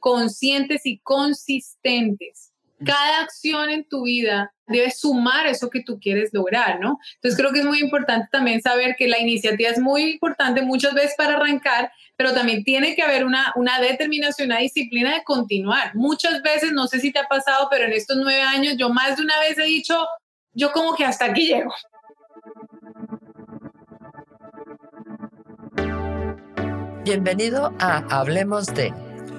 conscientes y consistentes. Cada acción en tu vida debe sumar eso que tú quieres lograr, ¿no? Entonces creo que es muy importante también saber que la iniciativa es muy importante muchas veces para arrancar, pero también tiene que haber una, una determinación, una disciplina de continuar. Muchas veces, no sé si te ha pasado, pero en estos nueve años yo más de una vez he dicho, yo como que hasta aquí llego. Bienvenido a Hablemos de,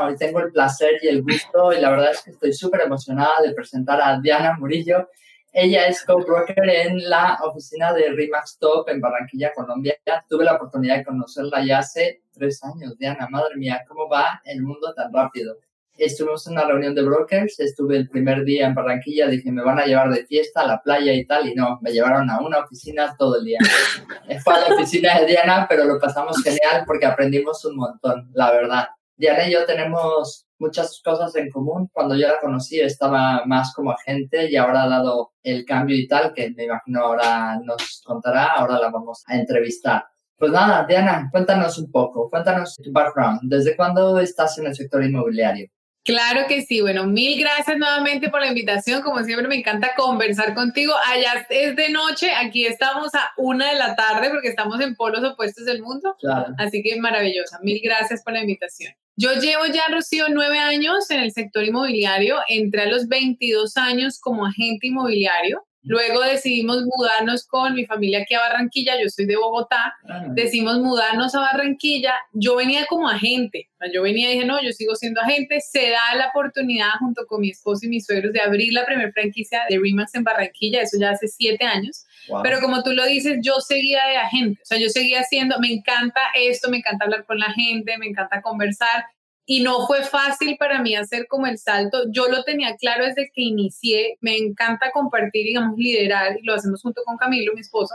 Hoy tengo el placer y el gusto y la verdad es que estoy súper emocionada de presentar a Diana Murillo. Ella es co-broker en la oficina de Remax Top en Barranquilla, Colombia. Tuve la oportunidad de conocerla ya hace tres años. Diana, madre mía, ¿cómo va el mundo tan rápido? Estuvimos en una reunión de brokers, estuve el primer día en Barranquilla, dije, me van a llevar de fiesta a la playa y tal, y no, me llevaron a una oficina todo el día. Fue a la oficina de Diana, pero lo pasamos genial porque aprendimos un montón, la verdad. Diana y yo tenemos muchas cosas en común. Cuando yo la conocí estaba más como agente y ahora ha dado el cambio y tal, que me imagino ahora nos contará, ahora la vamos a entrevistar. Pues nada, Diana, cuéntanos un poco, cuéntanos tu background. ¿Desde cuándo estás en el sector inmobiliario? Claro que sí. Bueno, mil gracias nuevamente por la invitación. Como siempre, me encanta conversar contigo. Allá es de noche, aquí estamos a una de la tarde porque estamos en polos opuestos del mundo. Claro. Así que maravillosa. Mil gracias por la invitación. Yo llevo ya, Rocío, nueve años en el sector inmobiliario. Entré a los 22 años como agente inmobiliario. Luego decidimos mudarnos con mi familia aquí a Barranquilla, yo soy de Bogotá, ah. decidimos mudarnos a Barranquilla, yo venía como agente, yo venía y dije, no, yo sigo siendo agente, se da la oportunidad junto con mi esposo y mis suegros de abrir la primera franquicia de Remax en Barranquilla, eso ya hace siete años, pero como tú lo dices, yo seguía de agente, o sea, yo seguía haciendo, me encanta esto, me encanta hablar con la gente, me encanta conversar, y no fue fácil para mí hacer como el salto. Yo lo tenía claro desde que inicié. Me encanta compartir, digamos, liderar, y lo hacemos junto con Camilo, mi esposo,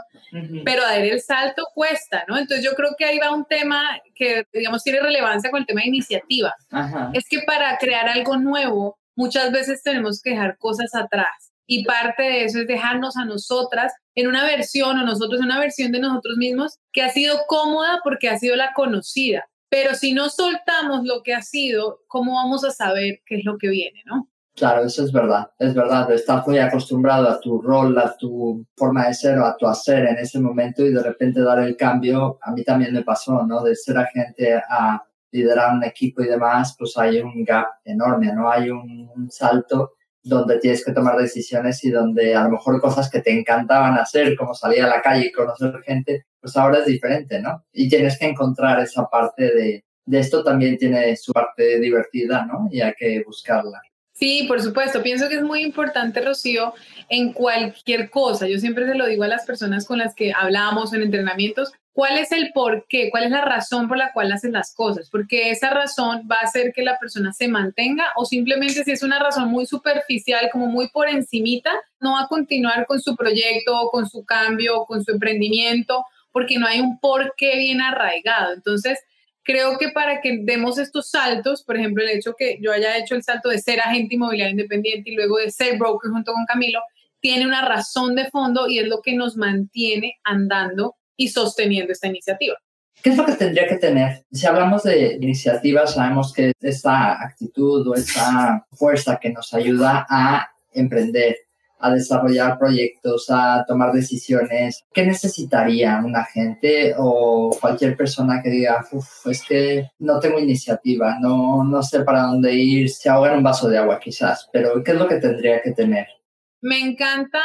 pero dar el salto cuesta, ¿no? Entonces yo creo que ahí va un tema que, digamos, tiene relevancia con el tema de iniciativa. Es que para crear algo nuevo, muchas veces tenemos que dejar cosas atrás. Y parte de eso es dejarnos a nosotras en una versión o nosotros en una versión de nosotros mismos que ha sido cómoda porque ha sido la conocida pero si no soltamos lo que ha sido, ¿cómo vamos a saber qué es lo que viene, no? Claro, eso es verdad, es verdad. Estás muy acostumbrado a tu rol, a tu forma de ser o a tu hacer en ese momento y de repente dar el cambio, a mí también me pasó, ¿no? De ser agente a liderar un equipo y demás, pues hay un gap enorme, ¿no? Hay un, un salto donde tienes que tomar decisiones y donde a lo mejor cosas que te encantaban hacer, como salir a la calle y conocer gente, pues ahora es diferente, ¿no? Y tienes que encontrar esa parte de, de esto también tiene su parte divertida, ¿no? Y hay que buscarla. Sí, por supuesto. Pienso que es muy importante, Rocío, en cualquier cosa. Yo siempre se lo digo a las personas con las que hablamos en entrenamientos, ¿cuál es el por qué? ¿Cuál es la razón por la cual hacen las cosas? Porque esa razón va a hacer que la persona se mantenga o simplemente si es una razón muy superficial, como muy por encimita, no va a continuar con su proyecto, con su cambio, con su emprendimiento porque no hay un porqué bien arraigado. Entonces, creo que para que demos estos saltos, por ejemplo, el hecho que yo haya hecho el salto de ser agente inmobiliario independiente y luego de ser broker junto con Camilo, tiene una razón de fondo y es lo que nos mantiene andando y sosteniendo esta iniciativa. ¿Qué es lo que tendría que tener? Si hablamos de iniciativas, sabemos que esta actitud o esta fuerza que nos ayuda a emprender, a desarrollar proyectos, a tomar decisiones. ¿Qué necesitaría un agente o cualquier persona que diga, Uf, es que no tengo iniciativa, no, no sé para dónde ir, se ahoga en un vaso de agua quizás, pero ¿qué es lo que tendría que tener? Me encanta,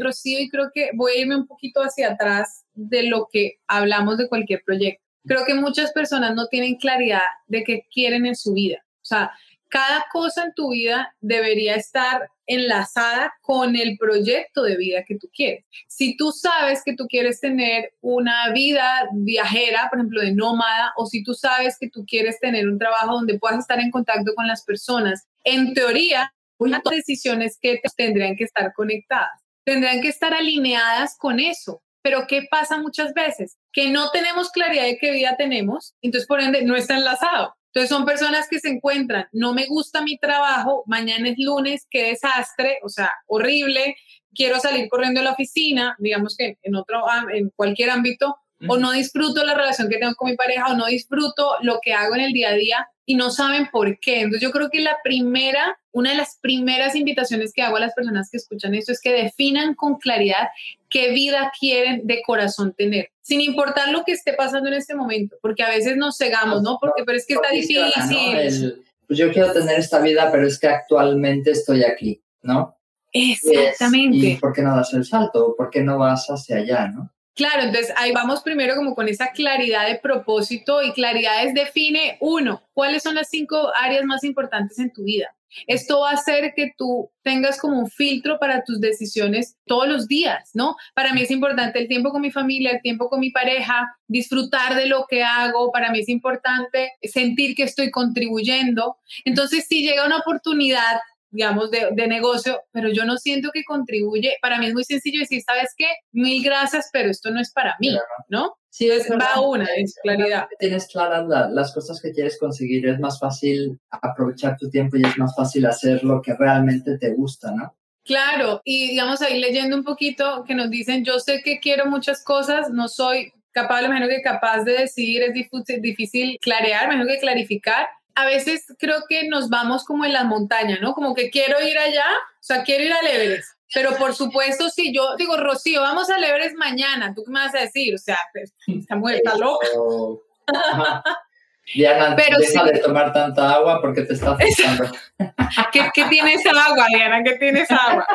Rocío, y creo que voy a irme un poquito hacia atrás de lo que hablamos de cualquier proyecto. Creo que muchas personas no tienen claridad de qué quieren en su vida. O sea, cada cosa en tu vida debería estar enlazada con el proyecto de vida que tú quieres. Si tú sabes que tú quieres tener una vida viajera, por ejemplo, de nómada, o si tú sabes que tú quieres tener un trabajo donde puedas estar en contacto con las personas, en teoría las decisiones que tendrían que estar conectadas, tendrían que estar alineadas con eso. Pero ¿qué pasa muchas veces? Que no tenemos claridad de qué vida tenemos, entonces por ende no está enlazado. Entonces son personas que se encuentran, no me gusta mi trabajo, mañana es lunes, qué desastre, o sea, horrible, quiero salir corriendo a la oficina, digamos que en otro, en cualquier ámbito, o no disfruto la relación que tengo con mi pareja, o no disfruto lo que hago en el día a día y no saben por qué. Entonces yo creo que la primera, una de las primeras invitaciones que hago a las personas que escuchan esto es que definan con claridad qué vida quieren de corazón tener, sin importar lo que esté pasando en este momento, porque a veces nos cegamos, ¿no? Porque pero es que está difícil. pues yo quiero tener esta vida, pero es que actualmente estoy aquí, ¿no? Exactamente. ¿Y por qué no das el salto? ¿Por qué no vas hacia allá, no? Claro, entonces ahí vamos primero como con esa claridad de propósito y claridades define uno, cuáles son las cinco áreas más importantes en tu vida. Esto va a hacer que tú tengas como un filtro para tus decisiones todos los días, ¿no? Para mí es importante el tiempo con mi familia, el tiempo con mi pareja, disfrutar de lo que hago, para mí es importante sentir que estoy contribuyendo. Entonces, si llega una oportunidad digamos, de, de, negocio, pero yo no siento que contribuye. Para mí es muy sencillo decir, ¿sabes qué? Mil gracias, pero esto no es para mí, ¿no? Sí, es va una, es claridad. Tienes claras las cosas que quieres conseguir, es más fácil aprovechar tu tiempo y es más fácil hacer lo que realmente te gusta, ¿no? Claro, y digamos ahí leyendo un poquito que nos dicen, yo sé que quiero muchas cosas, no soy capaz, lo menos que capaz de decidir, es difícil, difícil clarear, mejor que clarificar, a veces creo que nos vamos como en las montañas, ¿no? Como que quiero ir allá, o sea, quiero ir a Everest. Pero por supuesto, si yo digo, Rocío, vamos a Everest mañana, ¿tú qué me vas a decir? O sea, pues, esta mujer está loca. Diana, Pero deja de tomar tanta agua porque te está afectando. ¿Qué, ¿Qué, tiene esa agua, Diana? ¿Qué tiene esa agua?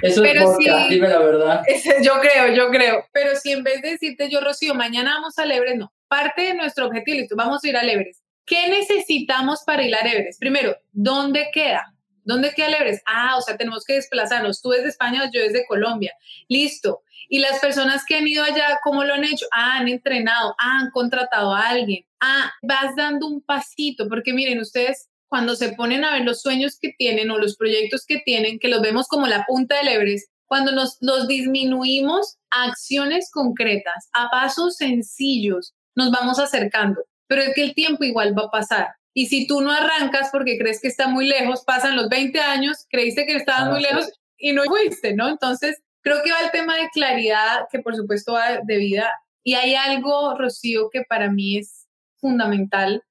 Eso es vodka, dime la verdad. yo creo, yo creo. Pero si en vez de decirte yo, Rocío, mañana vamos a Everest, no. Parte de nuestro objetivo, listo, vamos a ir a Everest. ¿Qué necesitamos para ir a Everest? Primero, ¿dónde queda? ¿Dónde queda el Everest? Ah, o sea, tenemos que desplazarnos. Tú desde España, yo desde Colombia. Listo. Y las personas que han ido allá, ¿cómo lo han hecho? Ah, han entrenado, ah, han contratado a alguien. Ah, vas dando un pasito, porque miren, ustedes cuando se ponen a ver los sueños que tienen o los proyectos que tienen, que los vemos como la punta del Everest, cuando nos los disminuimos a acciones concretas, a pasos sencillos, nos vamos acercando pero es que el tiempo igual va a pasar. Y si tú no arrancas porque crees que está muy lejos, pasan los 20 años, creíste que estabas muy lejos y no fuiste, ¿no? Entonces, creo que va el tema de claridad, que por supuesto va de vida. Y hay algo, Rocío, que para mí es fundamental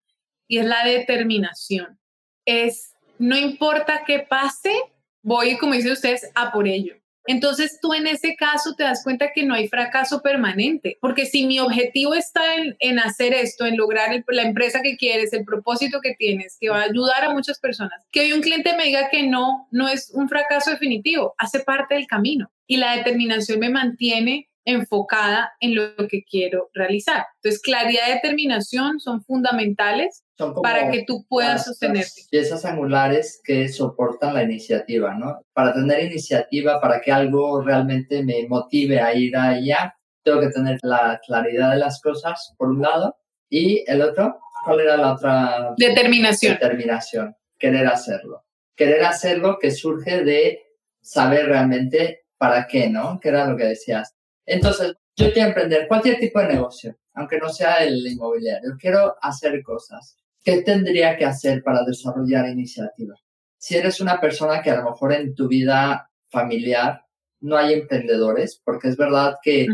y es la determinación. Es, no importa qué pase, voy, como dicen ustedes, a por ello. Entonces tú en ese caso te das cuenta que no hay fracaso permanente, porque si mi objetivo está en, hacer esto, en lograr la empresa que quieres, el propósito que tienes, que va a ayudar a muchas personas, que hoy un cliente me diga que no, no es un fracaso definitivo, hace parte del camino y la determinación me mantiene enfocada en lo que quiero realizar. Entonces, claridad y determinación son fundamentales para que tú puedas sostenerte. Piezas angulares que soportan la iniciativa, ¿no? Para tener iniciativa, para que algo realmente me motive a ir allá, tengo que tener la claridad de las cosas, por un lado, y el otro, ¿cuál era la otra? Determinación. Determinación, querer hacerlo. Querer hacerlo que surge de saber realmente para qué, ¿no? Que era lo que decías entonces, yo quiero emprender cualquier tipo de negocio, aunque no sea el inmobiliario. Quiero hacer cosas. ¿Qué tendría que hacer para desarrollar iniciativa? Si eres una persona que a lo mejor en tu vida familiar no hay emprendedores, porque es verdad que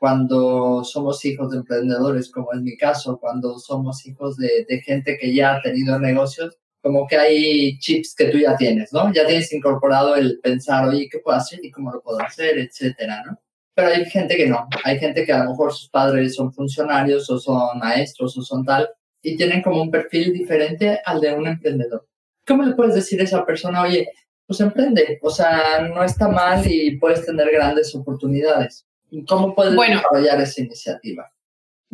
cuando somos hijos de emprendedores, como en mi caso, cuando somos hijos de, de, gente que ya ha tenido negocios, como que hay chips que tú ya tienes, ¿no? Ya tienes incorporado el pensar, oye, ¿qué puedo hacer y cómo lo puedo hacer, etcétera, ¿no? Pero hay gente que no. Hay gente que a lo mejor sus padres son funcionarios o son maestros o son tal y tienen como un perfil diferente al de un emprendedor. ¿Cómo le puedes decir a esa persona, oye, pues emprende? O sea, no está mal y puedes tener grandes oportunidades. ¿Cómo puedes desarrollar esa iniciativa?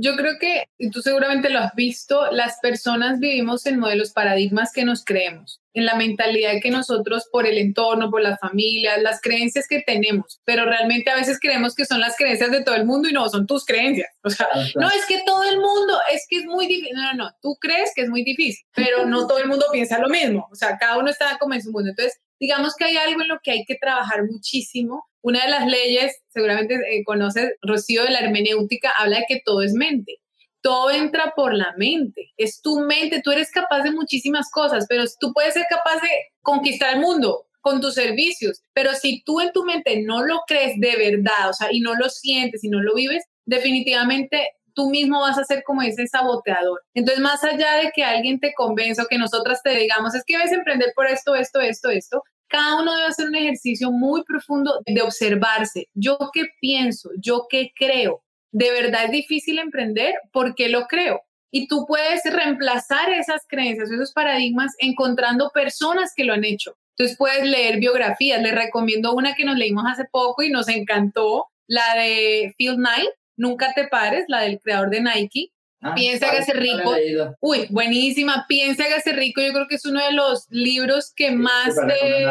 Yo creo que, y tú seguramente lo has visto, las personas vivimos en modelos paradigmas que nos creemos. en la mentalidad que nosotros por el entorno, por las familias, las creencias que tenemos, pero realmente a veces creemos que son las creencias de todo el mundo y no, son tus creencias. O sea, no es que todo el mundo, es que es muy difícil, no, no, no, tú crees que es muy difícil, pero no todo el mundo piensa lo mismo, o sea, cada uno está como en su mundo. Entonces, digamos que hay algo en lo que hay que trabajar muchísimo. Una de las leyes, seguramente eh, conoces, Rocío de la hermenéutica, habla de que todo es mente todo entra por la mente. Es tu mente, tú eres capaz de muchísimas cosas, pero tú puedes ser capaz de conquistar el mundo con tus servicios, pero si tú en tu mente no lo crees de verdad, o sea, y no lo sientes y no lo vives, definitivamente tú mismo vas a ser como ese saboteador. Entonces, más allá de que alguien te convenza o que nosotras te digamos, es que debes emprender por esto, esto, esto, esto, cada uno debe hacer un ejercicio muy profundo de observarse. Yo qué pienso, yo qué creo, de verdad es difícil emprender, ¿por qué lo creo? Y tú puedes reemplazar esas creencias, esos paradigmas, encontrando personas que lo han hecho. Entonces puedes leer biografías. Les recomiendo una que nos leímos hace poco y nos encantó, la de Phil Knight, Nunca te pares, la del creador de Nike. Ah, Piensa que hace rico. Uy, buenísima. Piensa que hace rico. Yo creo que es uno de los libros que más te,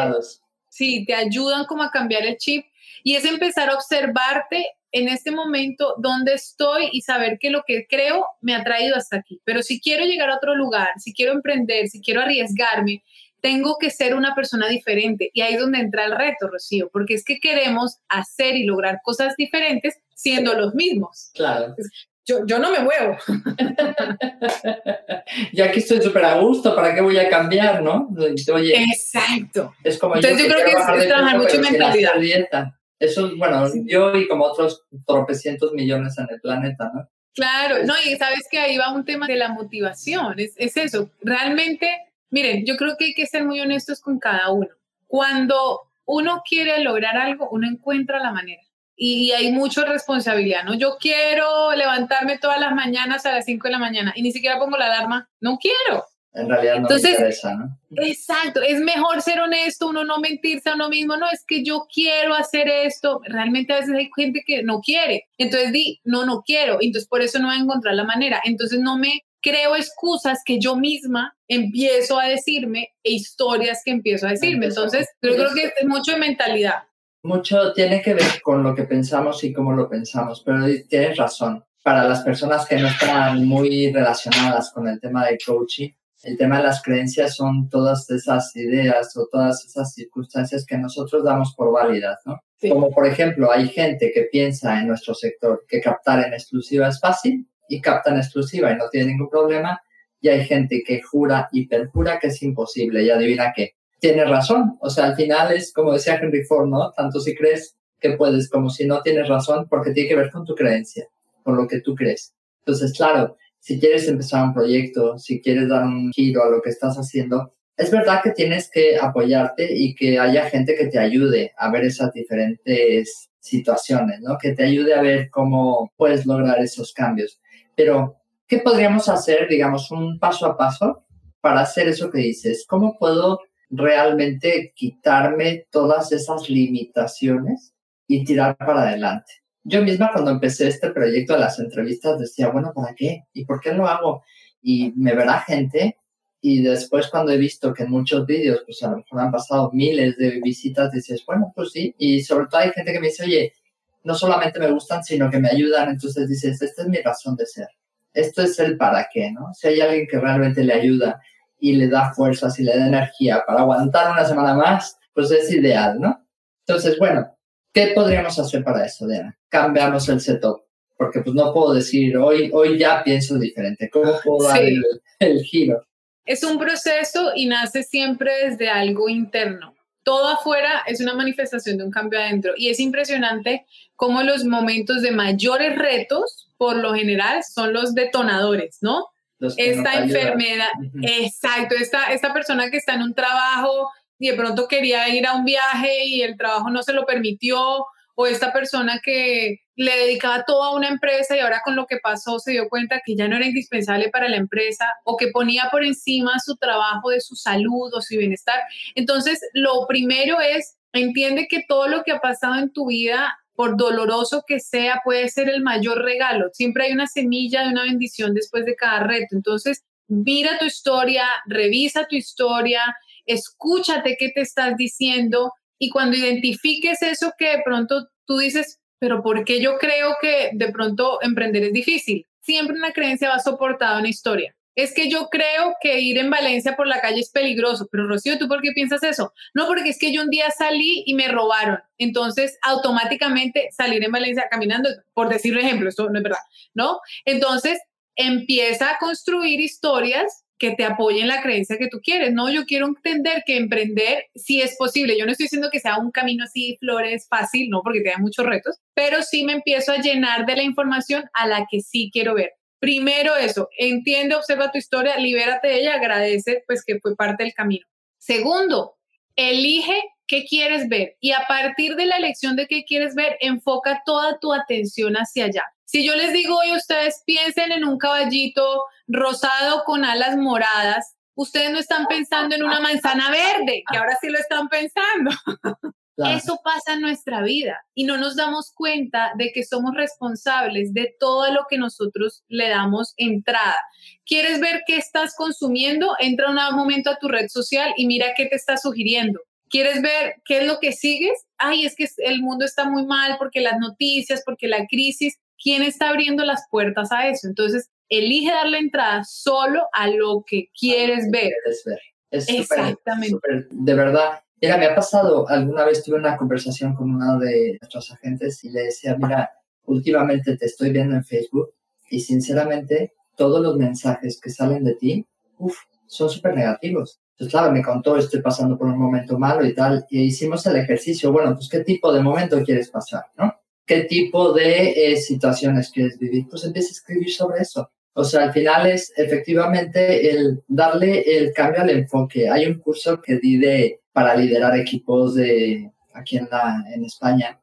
sí, te ayudan como a cambiar el chip. Y es empezar a observarte en este momento dónde estoy y saber que lo que creo me ha traído hasta aquí. Pero si quiero llegar a otro lugar, si quiero emprender, si quiero arriesgarme, tengo que ser una persona diferente. Y ahí es donde entra el reto, Rocío, porque es que queremos hacer y lograr cosas diferentes siendo los mismos. Claro. Yo, yo no me muevo. yo aquí estoy súper a gusto, ¿para qué voy a cambiar, no? Oye, Exacto. Es como Entonces yo, creo que es, trabajar mucho en mentalidad. Eso, bueno, yo y como otros tropecientos millones en el planeta, ¿no? Claro, no, y sabes que ahí va un tema de la motivación, es, es eso. Realmente, miren, yo creo que hay que ser muy honestos con cada uno. Cuando uno quiere lograr algo, uno encuentra la manera. Y, hay mucha responsabilidad, ¿no? Yo quiero levantarme todas las mañanas a las 5 de la mañana y ni siquiera pongo la alarma. No quiero en realidad no Entonces, me interesa, ¿no? Exacto, es mejor ser honesto, uno no mentirse a uno mismo, no, es que yo quiero hacer esto, realmente a veces hay gente que no quiere, entonces di, no, no quiero, entonces por eso no voy a encontrar la manera, entonces no me creo excusas que yo misma empiezo a decirme e historias que empiezo a decirme, entonces yo creo que es mucho de mentalidad. Mucho tiene que ver con lo que pensamos y cómo lo pensamos, pero tienes razón. Para las personas que no están muy relacionadas con el tema de coaching, el tema de las creencias son todas esas ideas o todas esas circunstancias que nosotros damos por válidas, ¿no? Como por ejemplo, hay gente que piensa en nuestro sector que captar en exclusiva es fácil y capta en exclusiva y no tiene ningún problema, y hay gente que jura y perjura que es imposible y adivina qué. Tiene razón, o sea, al final es como decía Henry Ford, ¿no? Tanto si crees que puedes como si no tienes razón, porque tiene que ver con tu creencia, con lo que tú crees. Entonces, claro, si quieres empezar un proyecto, si quieres dar un giro a lo que estás haciendo, es verdad que tienes que apoyarte y que haya gente que te ayude a ver esas diferentes situaciones, ¿no? Que te ayude a ver cómo puedes lograr esos cambios. Pero, ¿qué podríamos hacer, digamos, un paso a paso para hacer eso que dices? ¿Cómo puedo realmente quitarme todas esas limitaciones y tirar para adelante? yo misma cuando empecé este proyecto de las entrevistas decía, bueno, ¿para qué? ¿Y por qué lo hago? Y me verá gente y después cuando he visto que en muchos vídeos, pues a lo mejor han pasado miles de visitas, dices, bueno, pues sí. Y sobre todo hay gente que me dice, oye, no solamente me gustan, sino que me ayudan. Entonces dices, esta es mi razón de ser. Esto es el para qué, ¿no? Si hay alguien que realmente le ayuda y le da fuerzas y le da energía para aguantar una semana más, pues es ideal, ¿no? Entonces, bueno, ¿Qué podríamos hacer para eso, Diana? Cambiamos el setup, porque pues no puedo decir, hoy, hoy ya pienso diferente. ¿Cómo puedo dar el, giro? Es un proceso y nace siempre desde algo interno. Todo afuera es una manifestación de un cambio adentro. Y es impresionante cómo los momentos de mayores retos, por lo general, son los detonadores, ¿no? Esta enfermedad, exacto, esta, esta persona que está en un trabajo y de pronto quería ir a un viaje y el trabajo no se lo permitió, o esta persona que le dedicaba todo a una empresa y ahora con lo que pasó se dio cuenta que ya no era indispensable para la empresa o que ponía por encima su trabajo de su salud o su bienestar. Entonces, lo primero es, entiende que todo lo que ha pasado en tu vida por doloroso que sea, puede ser el mayor regalo. Siempre hay una semilla de una bendición después de cada reto. Entonces, mira tu historia, revisa tu historia, escúchate qué te estás diciendo y cuando identifiques eso que de pronto tú dices, pero ¿por qué yo creo que de pronto emprender es difícil? Siempre una creencia va soportada en una historia es que yo creo que ir en Valencia por la calle es peligroso. Pero Rocío, ¿tú por qué piensas eso? No, porque es que yo un día salí y me robaron. Entonces, automáticamente salir en Valencia caminando, por decir un ejemplo, esto no es verdad, ¿no? Entonces, empieza a construir historias que te apoyen la creencia que tú quieres. No, yo quiero entender que emprender sí es posible. Yo no estoy diciendo que sea un camino así, flores, fácil, no, porque te muchos retos, pero sí me empiezo a llenar de la información a la que sí quiero ver. Primero eso, entiende, observa tu historia, libérate de ella, agradece pues que fue parte del camino. Segundo, elige qué quieres ver y a partir de la elección de qué quieres ver, enfoca toda tu atención hacia allá. Si yo les digo hoy, ustedes piensen en un caballito rosado con alas moradas, ustedes no están pensando en una manzana verde, que ahora sí lo están pensando. Eso pasa en nuestra vida y no nos damos cuenta de que somos responsables de todo lo que nosotros le damos entrada. ¿Quieres ver qué estás consumiendo? Entra un momento a tu red social y mira qué te está sugiriendo. ¿Quieres ver qué es lo que sigues? Ay, es que el mundo está muy mal porque las noticias, porque la crisis. ¿Quién está abriendo las puertas a eso? Entonces, elige darle entrada solo a lo que quieres ver. Exactamente. de verdad, Mira, me ha pasado, alguna vez tuve una conversación con uno de nuestros agentes y le decía, mira, últimamente te estoy viendo en Facebook y sinceramente todos los mensajes que salen de ti, uff, son súper negativos. Entonces, claro, me contó, estoy pasando por un momento malo y tal, y hicimos el ejercicio, bueno, pues qué tipo de momento quieres pasar, ¿no? ¿Qué tipo de eh, situaciones quieres vivir? Pues empieza a escribir sobre eso. O sea, al final es efectivamente el darle el cambio al enfoque. Hay un curso que di de para liderar equipos de aquí en, la, en España.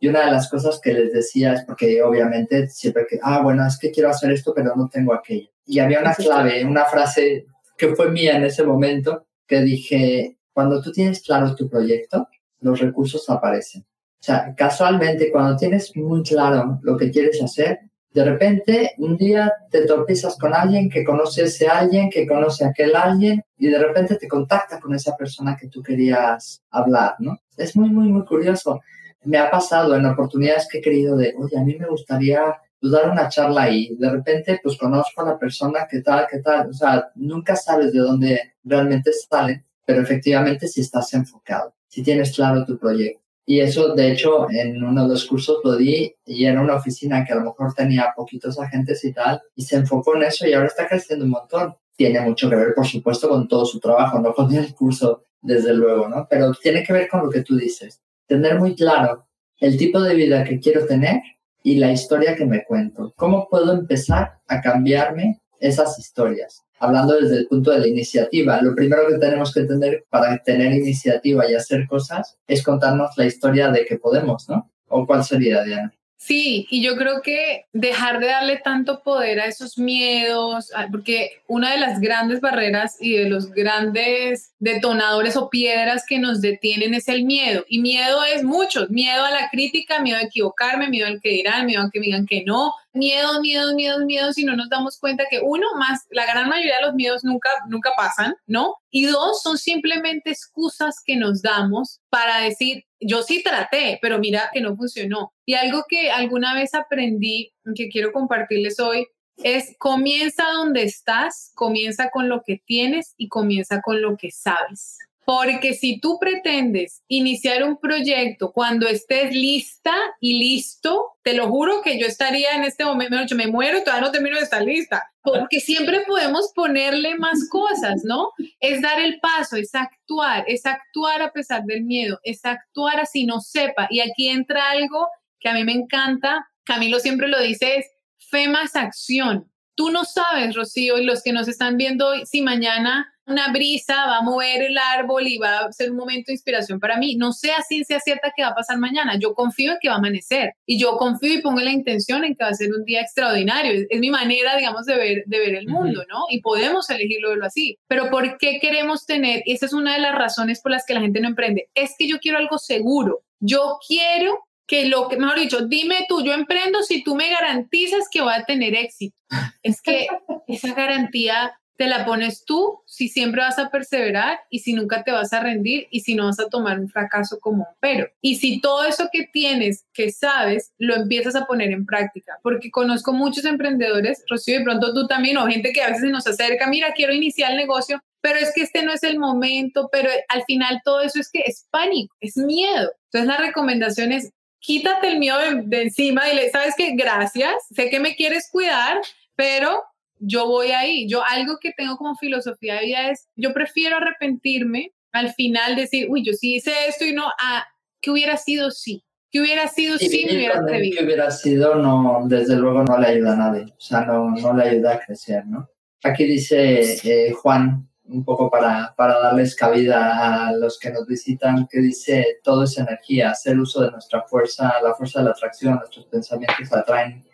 Y una de las cosas que les decía es porque obviamente siempre que, ah, bueno, es que quiero hacer esto, pero no tengo aquello. Y había una clave, una frase que fue mía en ese momento, que dije, cuando tú tienes claro tu proyecto, los recursos aparecen. O sea, casualmente, cuando tienes muy claro lo que quieres hacer, de repente, un día te tropezas con alguien que conoce a ese alguien, que conoce a aquel alguien, y de repente te contacta con esa persona que tú querías hablar, ¿no? Es muy, muy, muy curioso. Me ha pasado en oportunidades que he querido de, oye, a mí me gustaría pues, dar una charla ahí. De repente, pues conozco a la persona, ¿qué tal, qué tal? O sea, nunca sabes de dónde realmente sale, pero efectivamente si estás enfocado, si tienes claro tu proyecto. Y eso, de hecho, en uno de los cursos lo di y era una oficina que a lo mejor tenía poquitos agentes y tal, y se enfocó en eso y ahora está creciendo un montón. Tiene mucho que ver, por supuesto, con todo su trabajo, no con el curso, desde luego, ¿no? Pero tiene que ver con lo que tú dices. Tener muy claro el tipo de vida que quiero tener y la historia que me cuento. ¿Cómo puedo empezar a cambiarme esas historias? Hablando desde el punto de la iniciativa, lo primero que tenemos que tener para tener iniciativa y hacer cosas es contarnos la historia de que podemos, ¿no? ¿O cuál sería, Diana? Sí, y yo creo que dejar de darle tanto poder a esos miedos, porque una de las grandes barreras y de los grandes detonadores o piedras que nos detienen es el miedo. Y miedo es mucho, miedo a la crítica, miedo a equivocarme, miedo al que dirán, miedo a que digan que no, miedo, miedo, miedo, miedo, si no nos damos cuenta que uno más, la gran mayoría de los miedos nunca, nunca pasan, ¿no? Y dos, son simplemente excusas que nos damos para decir, yo sí traté, pero mira que no funcionó. Y algo que alguna vez aprendí, que quiero compartirles hoy, es comienza donde estás, comienza con lo que tienes y comienza con lo que sabes. Porque si tú pretendes iniciar un proyecto cuando estés lista y listo, te lo juro que yo estaría en este momento, me muero, todavía no termino de estar lista, porque siempre podemos ponerle más cosas, ¿no? Es dar el paso, es actuar, es actuar a pesar del miedo, es actuar así no sepa. Y aquí entra algo que a mí me encanta, Camilo siempre lo dice, es fe más acción. Tú no sabes, Rocío, y los que nos están viendo hoy, si mañana una brisa va a mover el árbol y va a ser un momento de inspiración para mí. No sé a ciencia cierta qué va a pasar mañana. Yo confío en que va a amanecer y yo confío y pongo la intención en que va a ser un día extraordinario. Es, mi manera, digamos, de ver, de ver el mundo, ¿no? Y podemos elegirlo verlo así. Pero ¿por qué queremos tener? Y esa es una de las razones por las que la gente no emprende. Es que yo quiero algo seguro. Yo quiero que lo que, mejor dicho, dime tú, yo emprendo si tú me garantizas que voy a tener éxito. Es que esa garantía te la pones tú si siempre vas a perseverar y si nunca te vas a rendir y si no vas a tomar un fracaso como un pero. Y si todo eso que tienes, que sabes, lo empiezas a poner en práctica, porque conozco muchos emprendedores, Rocío, de pronto tú también, o gente que a veces nos acerca, mira, quiero iniciar el negocio, pero es que este no es el momento, pero al final todo eso es que es pánico, es miedo. Entonces la recomendación es, quítate el miedo de, de encima y le, sabes que gracias, sé que me quieres cuidar, pero yo voy ahí. Yo algo que tengo como filosofía de vida es, yo prefiero arrepentirme al final decir, uy, yo sí hice esto y no, a que hubiera sido sí. Que hubiera sido sí, me hubiera atrevido. Que hubiera sido, no, desde luego no le ayuda a nadie. O sea, no, no le ayuda a crecer, ¿no? Aquí dice eh, Juan, un poco para, para darles cabida a los que nos visitan, que dice, todo es energía, hacer uso de nuestra fuerza, la fuerza de la atracción, nuestros pensamientos atraen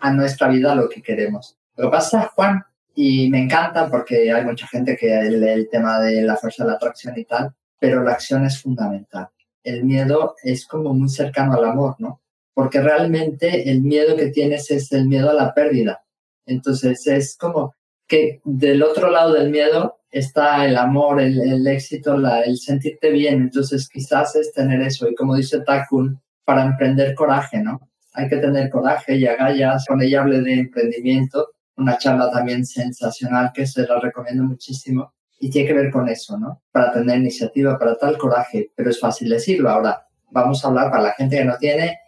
a nuestra vida lo que queremos. Lo que pasa, Juan, y me encanta porque hay mucha gente que lee el tema de la fuerza de la atracción y tal, pero la acción es fundamental. El miedo es como muy cercano al amor, ¿no? Porque realmente el miedo que tienes es el miedo a la pérdida. Entonces es como que del otro lado del miedo está el amor, el, éxito, el sentirte bien. Entonces quizás es tener eso. Y como dice Takun, para emprender coraje, ¿no? Hay que tener coraje y agallas. Con ella hablé de emprendimiento una charla también sensacional que se la recomiendo muchísimo y tiene que ver con eso, ¿no? Para tener iniciativa, para tal coraje, pero es fácil decirlo. Ahora, vamos a hablar para la gente que no tiene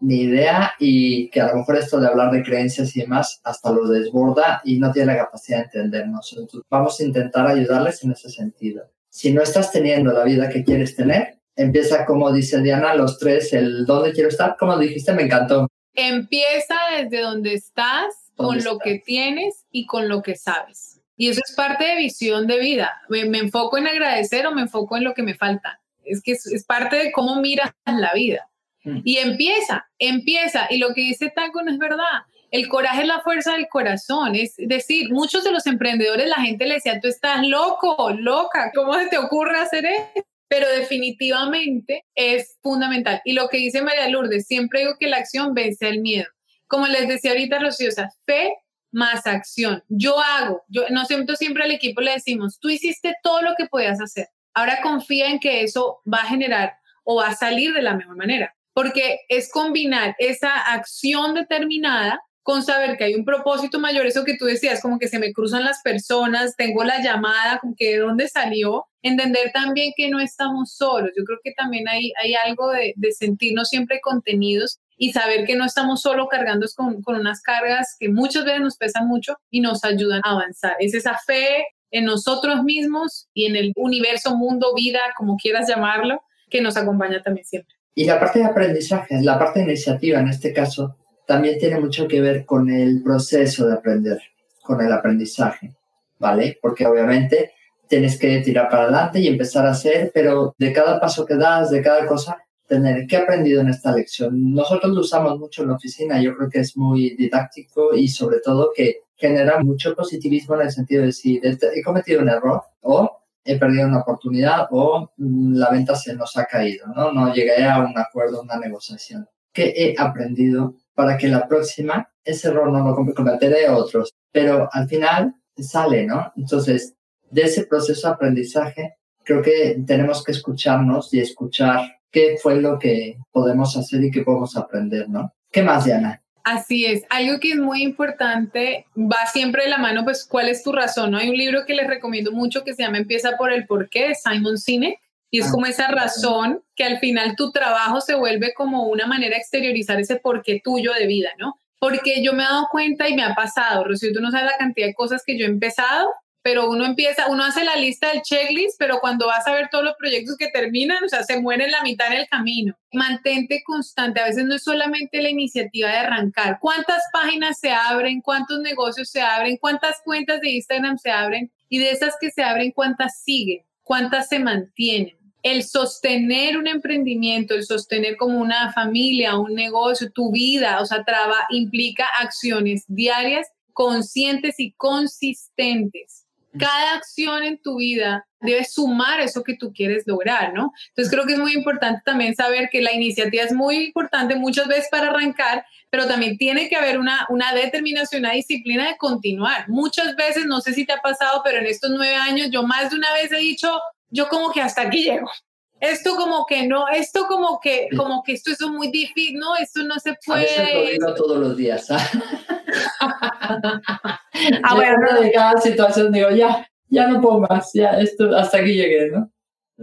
ni idea y que a lo mejor esto de hablar de creencias y demás hasta lo desborda y no tiene la capacidad de entendernos. Entonces, vamos a intentar ayudarles en ese sentido. Si no estás teniendo la vida que quieres tener, empieza como dice Diana, los tres, el dónde quiero estar, como dijiste, me encantó. Empieza desde donde estás con lo que tienes y con lo que sabes. Y eso es parte de visión de vida. Me, enfoco en agradecer o me enfoco en lo que me falta. Es que es, parte de cómo miras la vida. Mm. Y empieza, empieza. Y lo que dice Taco no es verdad. El coraje es la fuerza del corazón. Es decir, muchos de los emprendedores, la gente le decía, tú estás loco, loca, ¿cómo se te ocurre hacer esto? Pero definitivamente es fundamental. Y lo que dice María Lourdes, siempre digo que la acción vence el miedo como les decía ahorita, Rocío, o sea, fe más acción. Yo hago, yo no siempre, siempre al equipo le decimos, tú hiciste todo lo que podías hacer. Ahora confía en que eso va a generar o va a salir de la mejor manera, porque es combinar esa acción determinada con saber que hay un propósito mayor, eso que tú decías, como que se me cruzan las personas, tengo la llamada, como que de dónde salió, entender también que no estamos solos. Yo creo que también hay, hay algo de, de sentirnos siempre contenidos y saber que no estamos solo cargando con, con unas cargas que muchas veces nos pesan mucho y nos ayudan a avanzar. Es esa fe en nosotros mismos y en el universo, mundo, vida, como quieras llamarlo, que nos acompaña también siempre. Y la parte de aprendizaje, la parte de iniciativa en este caso, también tiene mucho que ver con el proceso de aprender, con el aprendizaje, ¿vale? Porque obviamente tienes que tirar para adelante y empezar a hacer, pero de cada paso que das, de cada cosa, tener qué he aprendido en esta lección. Nosotros lo usamos mucho en la oficina, yo creo que es muy didáctico y sobre todo que genera mucho positivismo en el sentido de si he cometido un error o he perdido una oportunidad o mm, la venta se nos ha caído, ¿no? No llegué a un acuerdo, una negociación. ¿Qué he aprendido para que la próxima ese error no lo cometeré otros? Pero al final sale, ¿no? Entonces, de ese proceso de aprendizaje, creo que tenemos que escucharnos y escuchar qué fue lo que podemos hacer y qué podemos aprender, ¿no? ¿Qué más, Diana? Así es, algo que es muy importante, va siempre de la mano, pues, ¿cuál es tu razón? ¿no? Hay un libro que les recomiendo mucho que se llama Empieza por el porqué, de Simon Sinek, y es ah, como esa razón que al final tu trabajo se vuelve como una manera de exteriorizar ese porqué tuyo de vida, ¿no? Porque yo me he dado cuenta y me ha pasado, Rocío, tú no sabes la cantidad de cosas que yo he empezado pero uno empieza, uno hace la lista del checklist, pero cuando vas a ver todos los proyectos que terminan, o sea, se mueren la mitad en el camino. Mantente constante, a veces no es solamente la iniciativa de arrancar. ¿Cuántas páginas se abren? ¿Cuántos negocios se abren? ¿Cuántas cuentas de Instagram se abren? Y de esas que se abren, ¿cuántas siguen? ¿Cuántas se mantienen? El sostener un emprendimiento, el sostener como una familia, un negocio, tu vida, o sea, traba, implica acciones diarias conscientes y consistentes cada acción en tu vida debe sumar eso que tú quieres lograr, ¿no? Entonces creo que es muy importante también saber que la iniciativa es muy importante muchas veces para arrancar, pero también tiene que haber una, una determinación, una disciplina de continuar. Muchas veces, no sé si te ha pasado, pero en estos nueve años yo más de una vez he dicho, yo como que hasta aquí llego. Esto como que no, esto como que, como que esto es muy difícil, no, esto no se puede. A veces lo digo todos los días. ¿ah? ah, bueno. de cada situación digo, ya, ya no puedo más, ya esto, hasta aquí llegué, ¿no?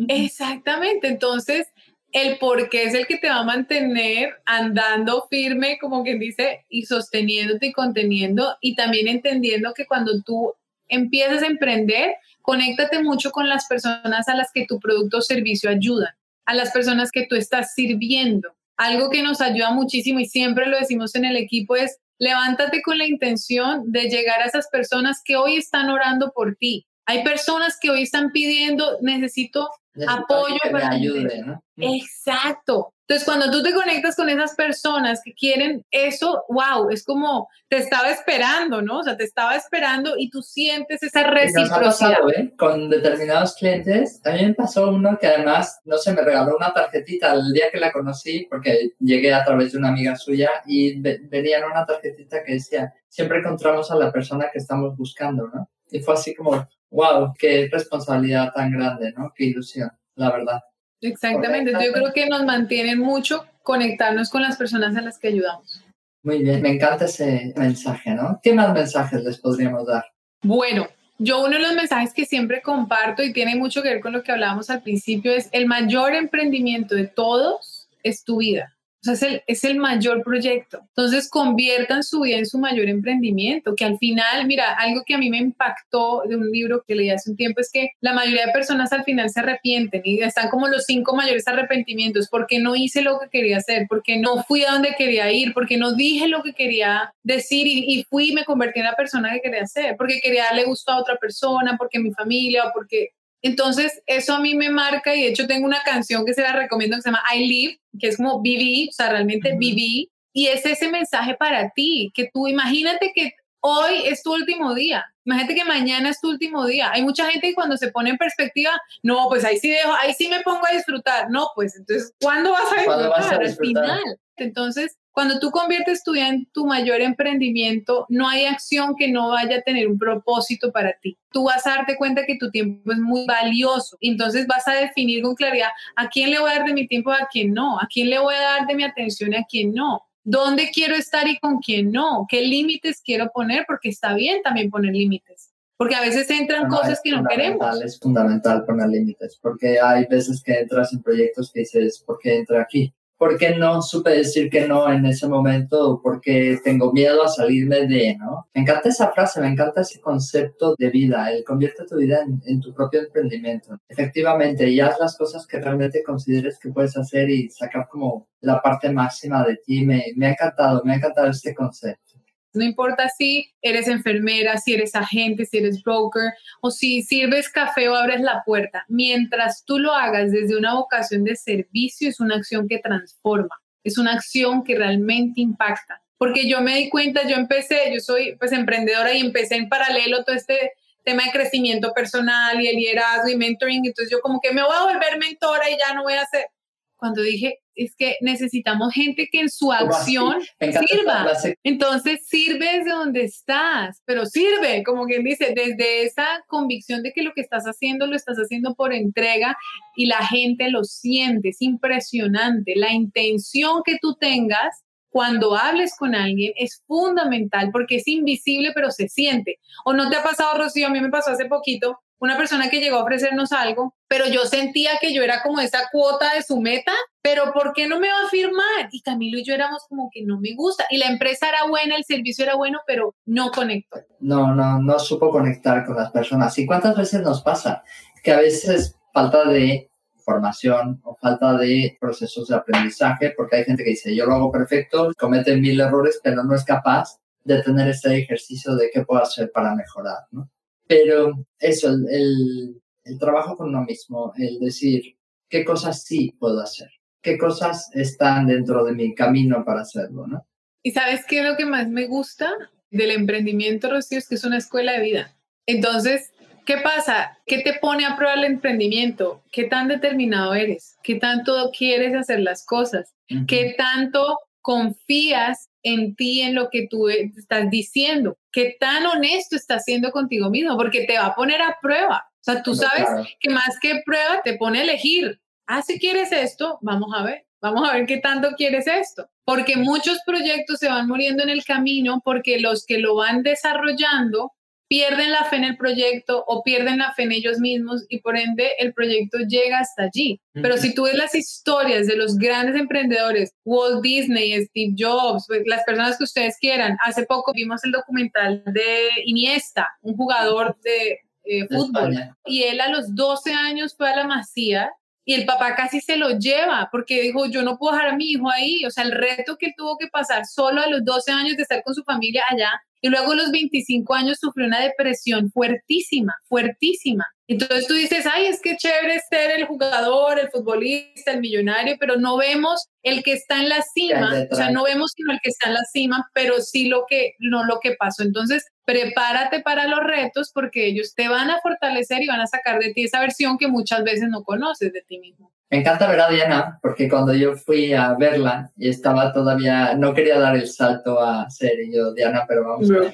Exactamente, entonces el por qué es el que te va a mantener andando firme, como quien dice, y sosteniéndote y conteniendo, y también entendiendo que cuando tú empiezas a emprender, conéctate mucho con las personas a las que tu producto o servicio ayuda, a las personas que tú estás sirviendo. Algo que nos ayuda muchísimo y siempre lo decimos en el equipo es levántate con la intención de llegar a esas personas que hoy están orando por ti. Hay personas que hoy están pidiendo, necesito, apoyo para que ayude, ¿no? Exacto. Entonces, cuando tú te conectas con esas personas que quieren eso, wow, es como te estaba esperando, ¿no? O sea, te estaba esperando y tú sientes esa reciprocidad. ¿eh? Con determinados clientes, también pasó uno que además, no sé, me regaló una tarjetita el día que la conocí, porque llegué a través de una amiga suya y venía en una tarjetita que decía, siempre encontramos a la persona que estamos buscando, ¿no? Y fue así como, wow, qué responsabilidad tan grande, ¿no? Qué ilusión, la verdad. Exactamente, yo creo que nos mantiene mucho conectarnos con las personas a las que ayudamos. Muy bien, me encanta ese mensaje, ¿no? ¿Qué más mensajes les podríamos dar? Bueno, yo uno de los mensajes que siempre comparto y tiene mucho que ver con lo que hablábamos al principio es el mayor emprendimiento de todos es tu vida es el, es el mayor proyecto. Entonces, conviertan su vida en su mayor emprendimiento, que al final, mira, algo que a mí me impactó de un libro que leí hace un tiempo es que la mayoría de personas al final se arrepienten y están como los cinco mayores arrepentimientos, porque no hice lo que quería hacer, porque no fui a donde quería ir, porque no dije lo que quería decir y, y fui y me convertí en la persona que quería ser, porque quería darle gusto a otra persona, porque mi familia o porque entonces, eso a mí me marca y de hecho tengo una canción que se la recomiendo que se llama I Live, que es como viví, o sea, realmente viví. Y es ese mensaje para ti, que tú imagínate que hoy es tu último día. Imagínate que mañana es tu último día. Hay mucha gente que cuando se pone en perspectiva, no, pues ahí sí dejo, ahí sí me pongo a disfrutar. No, pues entonces, ¿cuándo vas a disfrutar? Vas a disfrutar? Al final. Entonces, cuando tú conviertes tu vida en tu mayor emprendimiento, no hay acción que no vaya a tener un propósito para ti. Tú vas a darte cuenta que tu tiempo es muy valioso. Entonces vas a definir con claridad a quién le voy a dar de mi tiempo, a quién no, a quién le voy a dar de mi atención y a quién no. ¿Dónde quiero estar y con quién no? ¿Qué límites quiero poner? Porque está bien también poner límites. Porque a veces entran cosas que no queremos. Es fundamental poner límites, porque hay veces que entras en proyectos que dices, ¿por qué entra aquí? ¿Por qué no supe decir que no en ese momento? Porque tengo miedo a salirme de, ¿no? Me encanta esa frase, me encanta ese concepto de vida, el convierte tu vida en, tu propio emprendimiento. Efectivamente, y haz las cosas que realmente consideres que puedes hacer y sacar como la parte máxima de ti. Me, me ha encantado, me ha encantado este concepto. No importa si eres enfermera, si eres agente, si eres broker o si sirves café o abres la puerta. Mientras tú lo hagas desde una vocación de servicio, es una acción que transforma, es una acción que realmente impacta. Porque yo me di cuenta, yo empecé, yo soy pues emprendedora y empecé en paralelo todo este tema de crecimiento personal y el liderazgo y mentoring. Entonces yo como que me voy a volver mentora y ya no voy a hacer. Cuando dije, es que necesitamos gente que en su acción sirva. Entonces sirve desde donde estás, pero sirve, como quien dice, desde esa convicción de que lo que estás haciendo lo estás haciendo por entrega y la gente lo siente. Es impresionante. La intención que tú tengas cuando hables con alguien es fundamental porque es invisible, pero se siente. ¿O no te ha pasado, Rocío? A mí me pasó hace poquito una persona que llegó a ofrecernos algo, pero yo sentía que yo era como esa cuota de su meta, pero ¿por qué no me va a firmar? Y Camilo y yo éramos como que no me gusta. Y la empresa era buena, el servicio era bueno, pero no conectó. No, no, no supo conectar con las personas. ¿Y cuántas veces nos pasa? Que a veces falta de formación o falta de procesos de aprendizaje, porque hay gente que dice, yo lo hago perfecto, comete mil errores, pero no es capaz de tener este ejercicio de qué puedo hacer para mejorar, ¿no? Pero eso, el, el, trabajo con uno mismo, el decir qué cosas sí puedo hacer, qué cosas están dentro de mi camino para hacerlo, ¿no? Y sabes qué es lo que más me gusta del emprendimiento, Rocío, es que es una escuela de vida. Entonces, ¿Qué pasa? ¿Qué te pone a prueba el emprendimiento? ¿Qué tan determinado eres? ¿Qué tanto quieres hacer las cosas? ¿Qué tanto confías en ti, en lo que tú estás diciendo? ¿Qué tan honesto estás siendo contigo mismo? Porque te va a poner a prueba. O sea, tú sabes que más que prueba te pone a elegir. Ah, si quieres esto, vamos a ver. Vamos a ver qué tanto quieres esto. Porque muchos proyectos se van muriendo en el camino porque los que lo van desarrollando pierden la fe en el proyecto o pierden la fe en ellos mismos y por ende el proyecto llega hasta allí. Pero si tú ves las historias de los grandes emprendedores, Walt Disney, Steve Jobs, pues, las personas que ustedes quieran, hace poco vimos el documental de Iniesta, un jugador de eh, fútbol, y él a los 12 años fue a la Masía y el papá casi se lo lleva porque dijo, yo no puedo dejar a mi hijo ahí, o sea, el reto que él tuvo que pasar solo a los 12 años de estar con su familia allá y luego a los 25 años sufrió una depresión fuertísima, fuertísima. Entonces tú dices, ay, es que chévere ser el jugador, el futbolista, el millonario, pero no vemos el que está en la cima, o sea, no vemos sino el que está en la cima, pero sí lo que, no lo que pasó. Entonces, prepárate para los retos porque ellos te van a fortalecer y van a sacar de ti esa versión que muchas veces no conoces de ti mismo. Me encanta ver a Diana porque cuando yo fui a verla y estaba todavía, no quería dar el salto a ser yo, Diana, pero vamos a ver.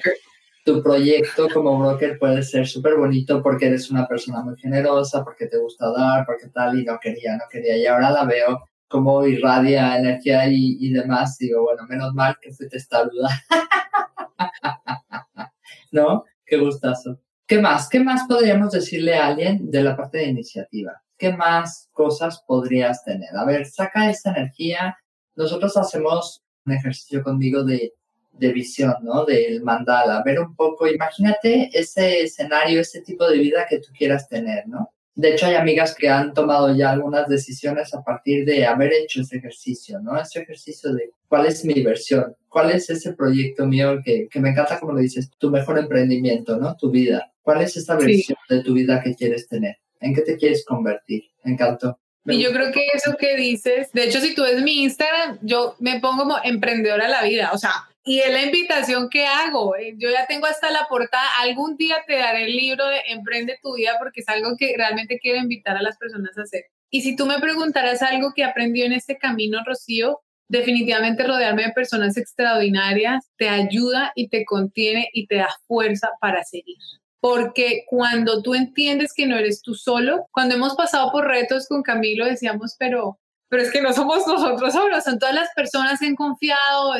Tu proyecto como broker puede ser súper bonito porque eres una persona muy generosa, porque te gusta dar, porque tal, y no quería, no quería. Y ahora la veo como irradia energía y, y demás. Digo, bueno, menos mal que fui testaruda. ¿No? Qué gustazo. ¿Qué más? ¿Qué más podríamos decirle a alguien de la parte de iniciativa? ¿Qué más cosas podrías tener? A ver, saca esa energía. Nosotros hacemos un ejercicio conmigo de, de visión, ¿no? Del mandala. Ver un poco, imagínate ese escenario, ese tipo de vida que tú quieras tener, ¿no? De hecho, hay amigas que han tomado ya algunas decisiones a partir de haber hecho ese ejercicio, ¿no? Ese ejercicio de cuál es mi versión, cuál es ese proyecto mío que, que me encanta, como lo dices, tu mejor emprendimiento, ¿no? Tu vida. ¿Cuál es esa versión de tu vida que quieres tener? ¿En qué te quieres convertir? Me encantó. y yo creo que eso que dices, de hecho, si tú ves mi Instagram, yo me pongo como emprendedora a la vida, o sea, y es la invitación que hago. Eh, yo ya tengo hasta la portada. Algún día te daré el libro de Emprende tu vida porque es algo que realmente quiero invitar a las personas a hacer. Y si tú me preguntaras algo que aprendió en este camino, Rocío, definitivamente rodearme de personas extraordinarias te ayuda y te contiene y te da fuerza para seguir porque cuando tú entiendes que no eres tú solo, cuando hemos pasado por retos con Camilo decíamos, pero pero es que no somos nosotros solos, son todas las personas que han confiado,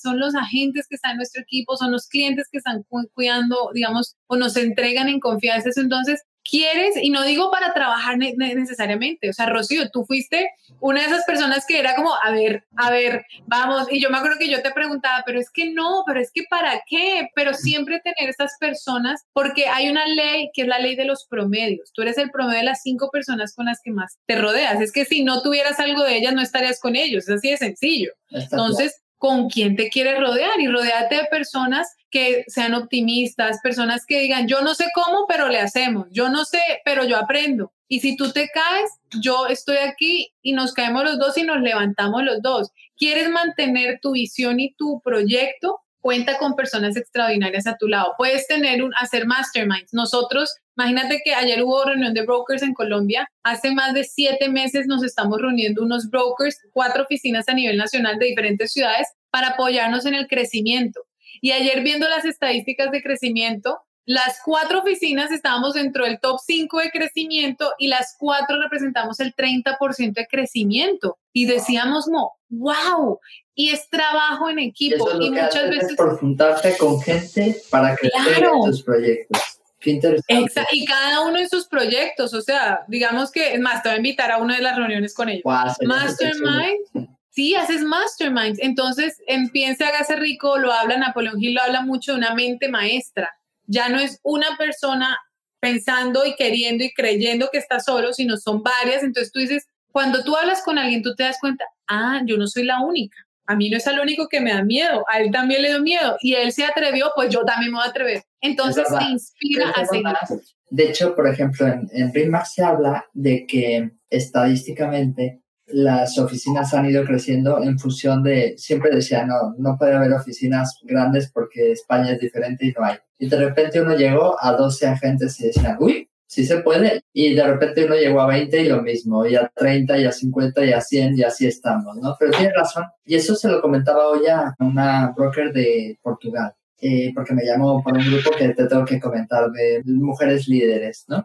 son los agentes que están en nuestro equipo, son los clientes que están cuidando, digamos, o nos entregan en confianza. Entonces, quieres, y no digo para trabajar necesariamente, o sea, Rocío, tú fuiste una de esas personas que era como, a ver, a ver, vamos, y yo me acuerdo que yo te preguntaba, pero es que no, pero es que para qué, pero siempre tener estas personas, porque hay una ley que es la ley de los promedios, tú eres el promedio de las cinco personas con las que más te rodeas, es que si no tuvieras algo de ellas, no estarías con ellos, es así de sencillo. Entonces, con quién te quieres rodear y rodearte de personas que sean optimistas, personas que digan, yo no sé cómo, pero le hacemos, yo no sé, pero yo aprendo. Y si tú te caes, yo estoy aquí y nos caemos los dos y nos levantamos los dos. ¿Quieres mantener tu visión y tu proyecto? Cuenta con personas extraordinarias a tu lado. Puedes tener un, hacer masterminds. Nosotros, imagínate que ayer hubo reunión de brokers en Colombia. Hace más de siete meses nos estamos reuniendo unos brokers, cuatro oficinas a nivel nacional de diferentes ciudades para apoyarnos en el crecimiento. Y ayer viendo las estadísticas de crecimiento, las cuatro oficinas estábamos dentro del top 5 de crecimiento y las cuatro representamos el 30% de crecimiento. Y decíamos, no, wow, y es trabajo en equipo. Y, muchas veces... Por juntarte con gente para crecer tus proyectos. Qué interesante. y cada uno en sus proyectos, o sea, digamos que, es más, te voy a invitar a una de las reuniones con ellos. Mastermind, Sí, haces masterminds. Entonces, en Piense, hágase rico, lo habla Napoleón Hill, lo habla mucho de una mente maestra. Ya no es una persona pensando y queriendo y creyendo que está solo, sino son varias. Entonces tú dices, cuando tú hablas con alguien, tú te das cuenta, ah, yo no soy la única. A mí no es el único que me da miedo, a él también le dio miedo y él se atrevió, pues yo también me voy a atrever. Entonces te inspira a seguir. De hecho, por ejemplo, en, en se habla de que estadísticamente las oficinas han ido creciendo en función de, siempre decía, no, no puede haber oficinas grandes porque España es diferente y no hay. Y de repente uno llegó a 12 agentes y decían, uy, sí se puede. Y de repente uno llegó a 20 y lo mismo, y a 30 y a 50 y a 100 y así estamos, ¿no? Pero tiene razón. Y eso se lo comentaba hoy a una broker de Portugal. Eh, porque me llamó por un grupo que te tengo que comentar de mujeres líderes, ¿no?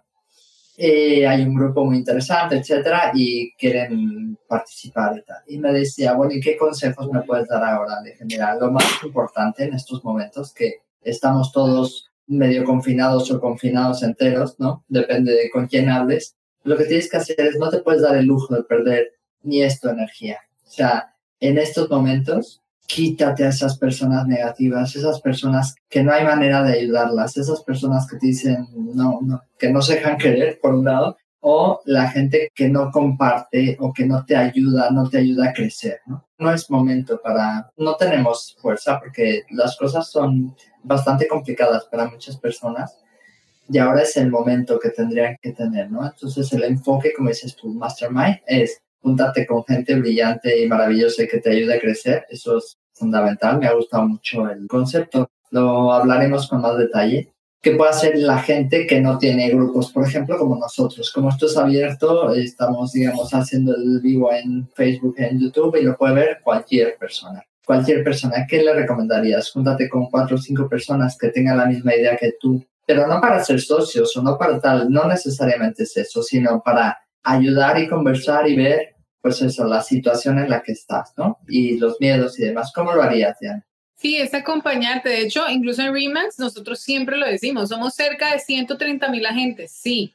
Eh, hay un grupo muy interesante, etcétera, y quieren participar y tal. Y me decía, bueno, ¿y qué consejos me puedes dar ahora de general? Lo más importante en estos momentos que estamos todos medio confinados o confinados enteros, ¿no? Depende de con quién hables. Lo que tienes que hacer es no te puedes dar el lujo de perder ni esto energía. O sea, en estos momentos quítate a esas personas negativas, esas personas que no hay manera de ayudarlas, esas personas que te dicen no, que no se dejan querer, por un lado, o la gente que no comparte o que no te ayuda, no te ayuda a crecer, ¿no? No es momento para, no tenemos fuerza porque las cosas son bastante complicadas para muchas personas y ahora es el momento que tendrían que tener, ¿no? Entonces el enfoque, como dices tú, Mastermind, es júntate con gente brillante y maravillosa que te ayude a crecer. Eso es fundamental. Me ha gustado mucho el concepto. Lo hablaremos con más detalle. ¿Qué puede hacer la gente que no tiene grupos? Por ejemplo, como nosotros. Como esto es abierto, estamos, digamos, haciendo el vivo en Facebook, en YouTube y lo puede ver cualquier persona. Cualquier persona. ¿Qué le recomendarías? Júntate con cuatro o cinco personas que tengan la misma idea que tú. Pero no para ser socios o no para tal. No necesariamente es eso, sino para ayudar y conversar y ver, pues eso, la situación en la que estás, ¿no? Y los miedos y demás. ¿Cómo lo harías, Diana? Sí, es acompañarte. De hecho, incluso en Remax nosotros siempre lo decimos, somos cerca de 130 mil agentes, sí,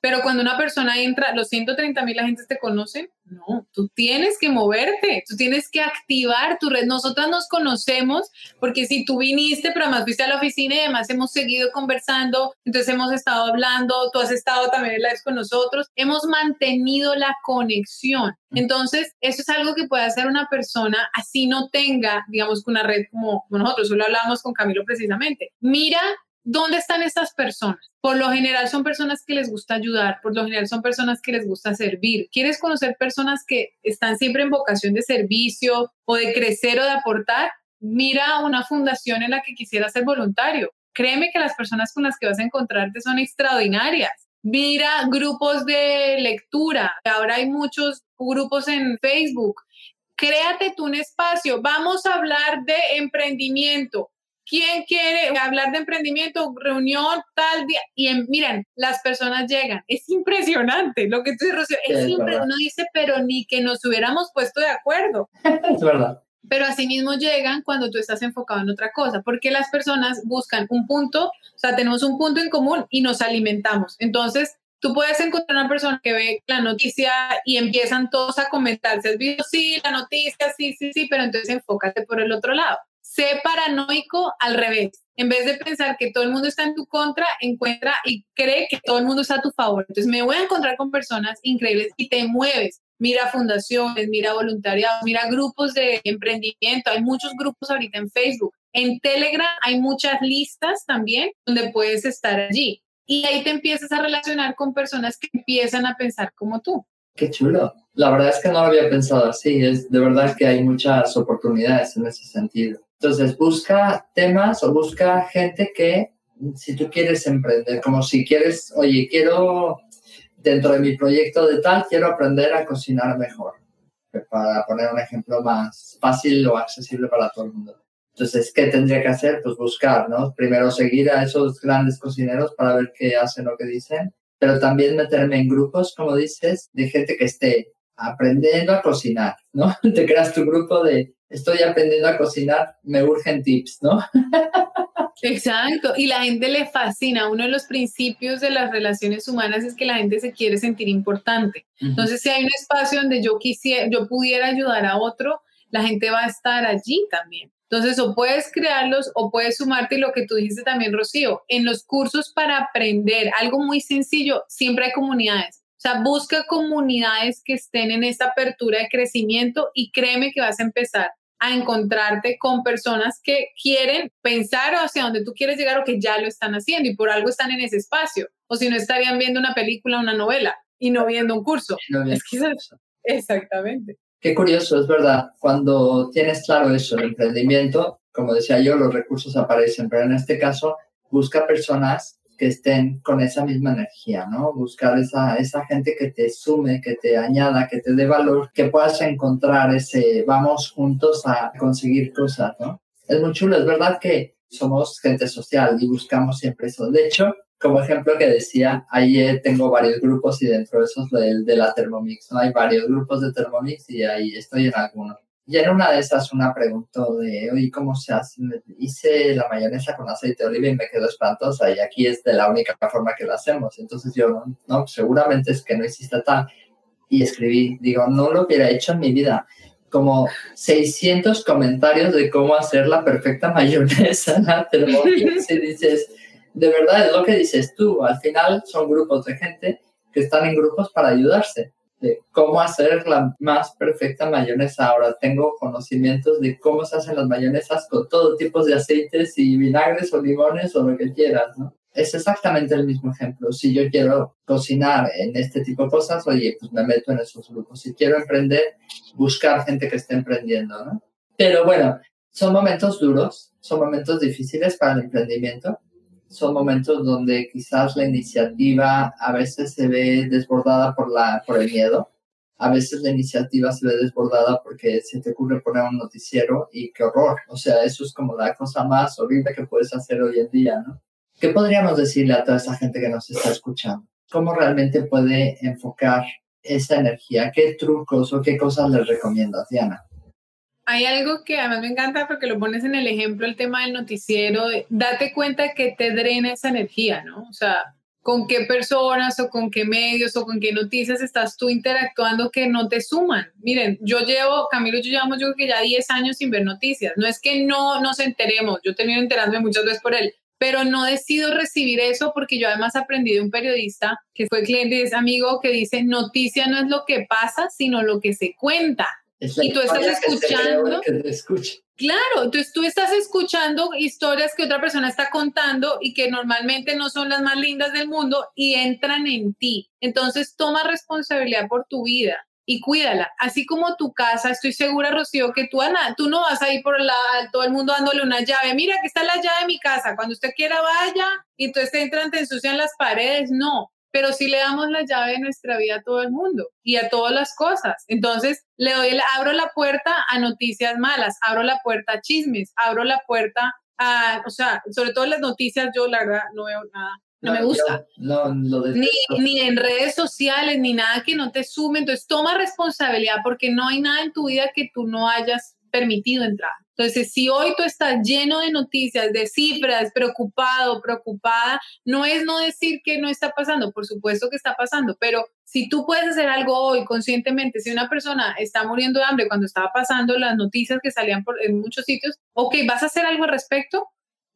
pero cuando una persona entra, los 130 mil agentes te conocen, no, tú tienes que moverte, tú tienes que activar tu red. Nosotras nos conocemos porque si tú viniste, pero además fuiste a la oficina y además hemos seguido conversando, entonces hemos estado hablando, tú has estado también en live con nosotros, hemos mantenido la conexión. Entonces, eso es algo que puede hacer una persona así no tenga, digamos, una red como, como nosotros, solo hablábamos con Camilo precisamente. Mira ¿Dónde están estas personas? Por lo general son personas que les gusta ayudar, por lo general son personas que les gusta servir. ¿Quieres conocer personas que están siempre en vocación de servicio o de crecer o de aportar? Mira una fundación en la que quisieras ser voluntario. Créeme que las personas con las que vas a encontrarte son extraordinarias. Mira grupos de lectura. Ahora hay muchos grupos en Facebook. Créate tú un espacio. Vamos a hablar de emprendimiento ¿Quién quiere hablar de emprendimiento? Reunión tal día. Y miren, las personas llegan. Es impresionante lo que tú dices, Rocío. Es. Uno dice, pero ni que nos hubiéramos puesto de acuerdo. es verdad. Pero asimismo llegan cuando tú estás enfocado en otra cosa, porque las personas buscan un punto, o sea, tenemos un punto en común y nos alimentamos. Entonces, tú puedes encontrar una persona que ve la noticia y empiezan todos a comentarse, ¿has visto? Sí, la noticia, sí, sí, sí, pero entonces enfócate por el otro lado sé paranoico al revés. En vez de pensar que todo el mundo está en tu contra, encuentra y cree que todo el mundo está a tu favor. Entonces me voy a encontrar con personas increíbles y te mueves. Mira fundaciones, mira voluntariado, mira grupos de emprendimiento. Hay muchos grupos ahorita en Facebook. En Telegram hay muchas listas también donde puedes estar allí. Y ahí te empiezas a relacionar con personas que empiezan a pensar como tú. Qué chulo. La verdad es que no lo había pensado así. Es de verdad que hay muchas oportunidades en ese sentido. Entonces, busca temas o busca gente que, si tú quieres emprender, como si quieres, oye, quiero, dentro de mi proyecto de tal, quiero aprender a cocinar mejor, para poner un ejemplo más fácil o accesible para todo el mundo. Entonces, ¿qué tendría que hacer? Pues buscar, ¿no? Primero seguir a esos grandes cocineros para ver qué hacen o qué dicen, pero también meterme en grupos, como dices, de gente que esté aprendiendo a cocinar, ¿no? Te creas tu grupo de estoy aprendiendo a cocinar, me urgen tips, ¿no? Exacto, y la gente le fascina. Uno de los principios de las relaciones humanas es que la gente se quiere sentir importante. Entonces, si hay un espacio donde yo quisiera, yo pudiera ayudar a otro, la gente va a estar allí también. Entonces, o puedes crearlos o puedes sumarte y lo que tú dijiste también, Rocío, en los cursos para aprender, algo muy sencillo, siempre hay comunidades. O sea, busca comunidades que estén en esta apertura de crecimiento y créeme que vas a empezar a encontrarte con personas que quieren pensar hacia donde tú quieres llegar o que ya lo están haciendo y por algo están en ese espacio. O si no estarían viendo una película, una novela y no viendo un curso. es que Exactamente. Qué curioso, es verdad. Cuando tienes claro eso, el emprendimiento, como decía yo, los recursos aparecen, pero en este caso busca personas que estén con esa misma energía, ¿no? Buscar esa, esa gente que te sume, que te añada, que te dé valor, que puedas encontrar ese vamos juntos a conseguir cosas, ¿no? Es muy chulo, es verdad que somos gente social y buscamos siempre eso. De hecho, como ejemplo que decía, ahí tengo varios grupos y dentro de esos de, de la Thermomix, ¿no? Hay varios grupos de Thermomix y ahí estoy en algunos. Y en una de esas una preguntó de, oye, ¿cómo se hace? Hice la mayonesa con aceite de oliva y me quedó espantosa y aquí es de la única forma que la hacemos. Entonces yo, no, seguramente es que no hiciste tal. Y escribí, digo, no lo hubiera hecho en mi vida. Como 600 comentarios de cómo hacer la perfecta mayonesa y dices, de verdad es lo que dices tú, al final son grupos de gente que están en grupos para ayudarse, de cómo hacer la más perfecta mayonesa. Ahora tengo conocimientos de cómo se hacen las mayonesas con todo tipo de aceites y vinagres o limones o lo que quieras, ¿no? Es exactamente el mismo ejemplo. Si yo quiero cocinar en este tipo de cosas, oye, pues me meto en esos grupos. Si quiero emprender, buscar gente que esté emprendiendo, ¿no? Pero bueno, son momentos duros, son momentos difíciles para el emprendimiento, son momentos donde quizás la iniciativa a veces se ve desbordada por, la, por el miedo, a veces la iniciativa se ve desbordada porque se te ocurre poner un noticiero y qué horror, o sea, eso es como la cosa más horrible que puedes hacer hoy en día, ¿no? ¿Qué podríamos decirle a toda esa gente que nos está escuchando? ¿Cómo realmente puede enfocar esa energía? ¿Qué trucos o qué cosas les recomiendas, Diana? Hay algo que además me encanta porque lo pones en el ejemplo, el tema del noticiero, date cuenta que te drena esa energía, ¿no? O sea, con qué personas o con qué medios o con qué noticias estás tú interactuando que no te suman. Miren, yo llevo, Camilo yo llevamos yo creo que ya 10 años sin ver noticias. No es que no nos enteremos, yo he tenido enterándome muchas veces por él, pero no decido recibir eso porque yo además aprendí de un periodista que fue cliente y es amigo que dice, noticia no es lo que pasa, sino lo que se cuenta y tú estás escuchando. Claro, entonces tú estás escuchando historias que otra persona está contando y que normalmente no son las más lindas del mundo y entran en ti. Entonces toma responsabilidad por tu vida y cuídala. Así como tu casa, estoy segura, Rocío, que tú, Ana, tú no vas a ir por la, todo el mundo dándole una llave. Mira, que está la llave de mi casa. Cuando usted quiera, vaya y entonces te entran, te ensucian las paredes. No, pero sí le damos la llave de nuestra vida a todo el mundo y a todas las cosas. Entonces, le doy, abro la puerta a noticias malas, abro la puerta a chismes, abro la puerta a, o sea, sobre todo las noticias, yo la verdad no veo nada. No, me gusta. No, ni, ni en redes sociales, ni nada que no te sume. Entonces, toma responsabilidad porque no hay nada en tu vida que tú no hayas permitido entrar. Entonces, si hoy tú estás lleno de noticias, de cifras, preocupado, preocupada, no es no decir que no está pasando, por supuesto que está pasando, pero si tú puedes hacer algo hoy conscientemente, si una persona está muriendo de hambre cuando estaba pasando las noticias que salían por, en muchos sitios, ok, vas a hacer algo al respecto,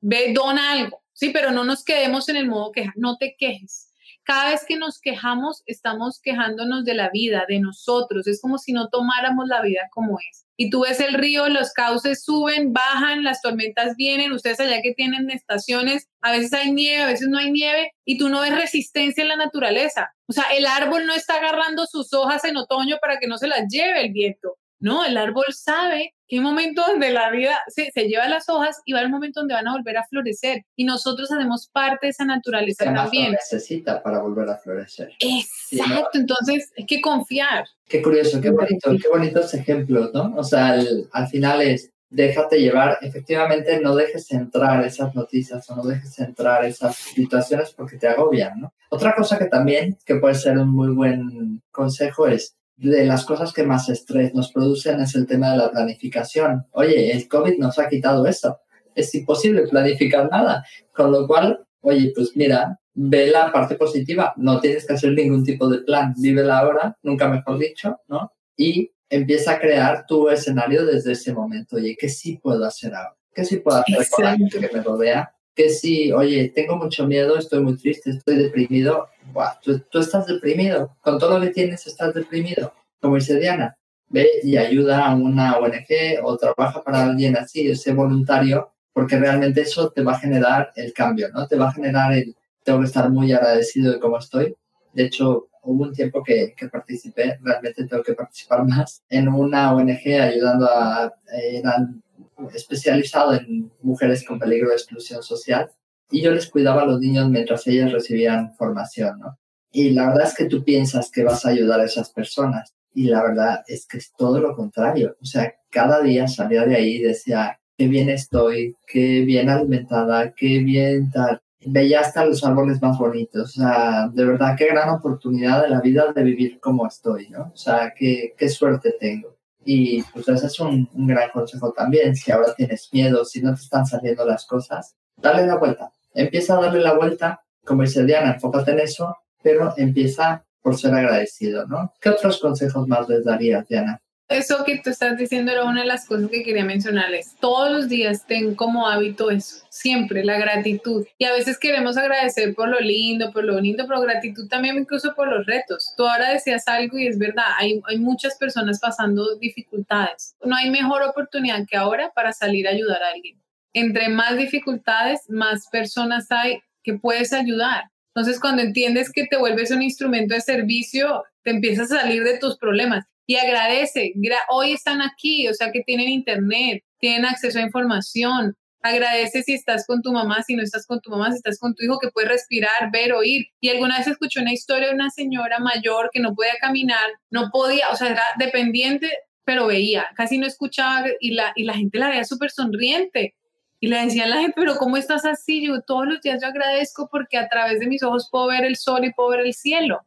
ve, dona algo, sí, pero no nos quedemos en el modo queja, no te quejes. Cada vez que nos quejamos, estamos quejándonos de la vida, de nosotros. Es como si no tomáramos la vida como es y tú ves el río, los cauces suben, bajan, las tormentas vienen, ustedes allá que tienen estaciones, a veces hay nieve, a veces no hay nieve, y tú no ves resistencia en la naturaleza. O sea, el árbol no está agarrando sus hojas en otoño para que no se las lleve el viento. No, el árbol sabe que hay un momento donde la vida se, se, lleva las hojas y va el momento donde van a volver a florecer. Y nosotros hacemos parte de esa naturaleza también. necesita para volver a florecer. Exacto, entonces hay que confiar. Qué curioso, qué bonito, qué bonitos ejemplos, ¿no? O sea, al final es, déjate llevar, efectivamente no dejes entrar esas noticias o no dejes entrar esas situaciones porque te agobian, ¿no? Otra cosa que también, que puede ser un muy buen consejo es, de las cosas que más estrés nos producen es el tema de la planificación. Oye, el COVID nos ha quitado eso. Es imposible planificar nada. Con lo cual, oye, pues mira, ve la parte positiva. No tienes que hacer ningún tipo de plan. Vive la hora, nunca mejor dicho, ¿no? Y empieza a crear tu escenario desde ese momento. Oye, ¿qué sí puedo hacer ahora? ¿Qué sí puedo hacer con la gente que me rodea? Que si, oye, tengo mucho miedo, estoy muy triste, estoy deprimido, Buah, tú, estás deprimido, con todo lo que tienes estás deprimido, como dice Diana, ve y ayuda a una ONG o trabaja para alguien así, ese voluntario, porque realmente eso te va a generar el cambio, ¿no? Te va a generar el, tengo que estar muy agradecido de cómo estoy. De hecho, hubo un tiempo que, que, participé, realmente tengo que participar más, en una ONG ayudando a, eran especializado en mujeres con peligro de exclusión social y yo les cuidaba a los niños mientras ellas recibían formación, ¿no? Y la verdad es que tú piensas que vas a ayudar a esas personas y la verdad es que es todo lo contrario. O sea, cada día salía de ahí y decía, qué bien estoy, qué bien alimentada, qué bien tal. Veía hasta los árboles más bonitos. O sea, de verdad, qué gran oportunidad de la vida de vivir como estoy, ¿no? O sea, qué, qué suerte tengo. Y pues ese es un, un, gran consejo también. Si ahora tienes miedo, si no te están saliendo las cosas, dale la vuelta. Empieza a darle la vuelta. Como dice Diana, enfócate en eso, pero empieza por ser agradecido, ¿no? ¿Qué otros consejos más les darías, Diana? Eso que tú estás diciendo era una de las cosas que quería mencionarles. Todos los días ten como hábito eso, siempre la gratitud. Y a veces queremos agradecer por lo lindo, por lo bonito, pero gratitud también incluso por los retos. Tú ahora decías algo y es verdad, hay, hay muchas personas pasando dificultades. No hay mejor oportunidad que ahora para salir a ayudar a alguien. Entre más dificultades, más personas hay que puedes ayudar. Entonces, cuando entiendes que te vuelves un instrumento de servicio, te empiezas a salir de tus problemas y agradece. Hoy están aquí, o sea que tienen internet, tienen acceso a información. Agradece si estás con tu mamá, si no estás con tu mamá, si estás con tu hijo, que puedes respirar, ver, oír. Y alguna vez escuché una historia de una señora mayor que no podía caminar, no podía, o sea, era dependiente, pero veía, casi no escuchaba y la, y la gente la veía súper sonriente. Y le decía a la gente, pero ¿cómo estás así? Yo todos los días yo agradezco porque a través de mis ojos puedo ver el sol y puedo ver el cielo.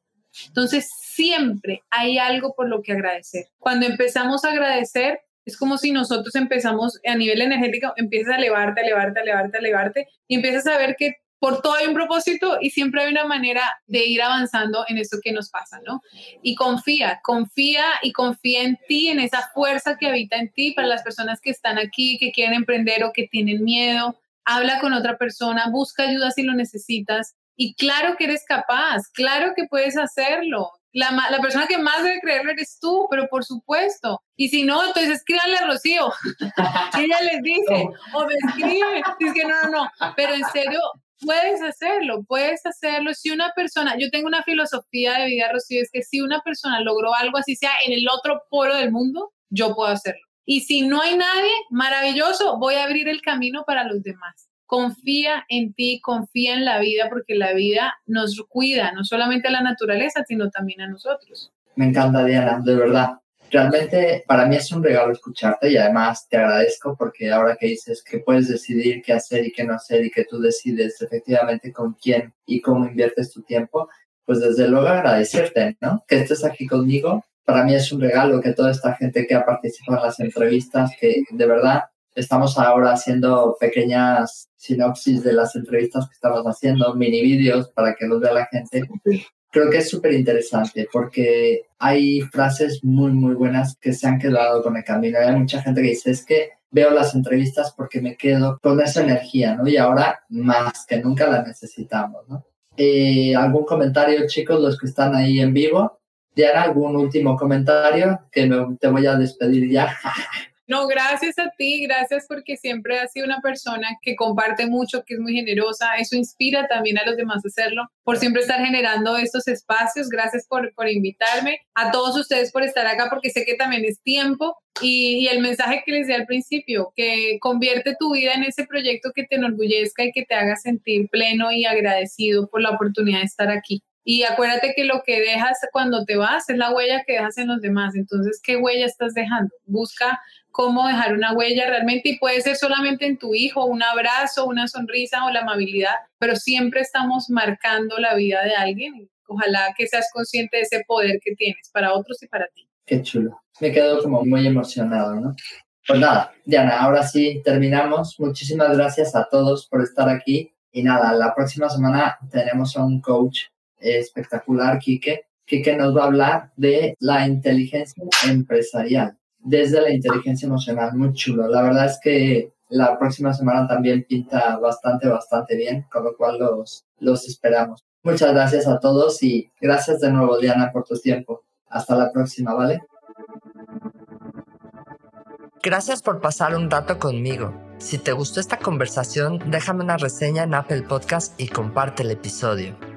Entonces, siempre hay algo por lo que agradecer. Cuando empezamos a agradecer, es como si nosotros empezamos a nivel energético, empiezas a elevarte, a elevarte, a elevarte, a elevarte, y empiezas a ver que por todo hay un propósito y siempre hay una manera de ir avanzando en eso que nos pasa, ¿no? Y confía, confía y confía en ti, en esa fuerza que habita en ti para las personas que están aquí, que quieren emprender o que tienen miedo. Habla con otra persona, busca ayuda si lo necesitas y claro que eres capaz, claro que puedes hacerlo. La, la, persona que más debe creerlo eres tú, pero por supuesto. Y si no, entonces escríbanle a Rocío. y ella les dice, o me escribe. Dice que no, no, no. Pero en serio, puedes hacerlo, puedes hacerlo. Si una persona, yo tengo una filosofía de vida, Rocío, es que si una persona logró algo así sea en el otro polo del mundo, yo puedo hacerlo. Y si no hay nadie, maravilloso, voy a abrir el camino para los demás confía en ti, confía en la vida, porque la vida nos cuida, no solamente a la naturaleza, sino también a nosotros. Me encanta, Diana, de verdad. Realmente para mí es un regalo escucharte y además te agradezco porque ahora que dices que puedes decidir qué hacer y qué no hacer y que tú decides efectivamente con quién y cómo inviertes tu tiempo, pues desde luego agradecerte, ¿no? Que estés aquí conmigo. Para mí es un regalo que toda esta gente que ha participado en las entrevistas, que de verdad Estamos ahora haciendo pequeñas sinopsis de las entrevistas que estamos haciendo, mini vídeos para que los vea la gente. Creo que es súper interesante porque hay frases muy, muy buenas que se han quedado con el camino. Hay mucha gente que dice, es que veo las entrevistas porque me quedo con esa energía, ¿no? Y ahora más que nunca la necesitamos, ¿no? Eh, ¿Algún comentario, chicos, los que están ahí en vivo? Diana, ¿algún último comentario? Que te voy a despedir ya. No, gracias a ti, gracias porque siempre has sido una persona que comparte mucho, que es muy generosa. Eso inspira también a los demás a hacerlo, por siempre estar generando estos espacios. Gracias por, por invitarme. A todos ustedes por estar acá, porque sé que también es tiempo. Y, y el mensaje que les di al principio, que convierte tu vida en ese proyecto que te enorgullezca y que te haga sentir pleno y agradecido por la oportunidad de estar aquí. Y acuérdate que lo que dejas cuando te vas es la huella que dejas en los demás. Entonces, ¿qué huella estás dejando? Busca cómo dejar una huella realmente y puede ser solamente en tu hijo, un abrazo, una sonrisa o la amabilidad, pero siempre estamos marcando la vida de alguien. Ojalá que seas consciente de ese poder que tienes para otros y para ti. Qué chulo. Me quedo como muy emocionado, ¿no? Pues nada, Diana, ahora sí terminamos. Muchísimas gracias a todos por estar aquí. Y nada, la próxima semana tenemos a un coach espectacular, Quique. Quique nos va a hablar de la inteligencia empresarial desde la inteligencia emocional. Muy chulo. La verdad es que la próxima semana también pinta bastante, bastante bien, con lo cual los, los esperamos. Muchas gracias a todos y gracias de nuevo, Diana, por tu tiempo. Hasta la próxima, ¿vale? Gracias por pasar un rato conmigo. Si te gustó esta conversación, déjame una reseña en Apple Podcast y comparte el episodio.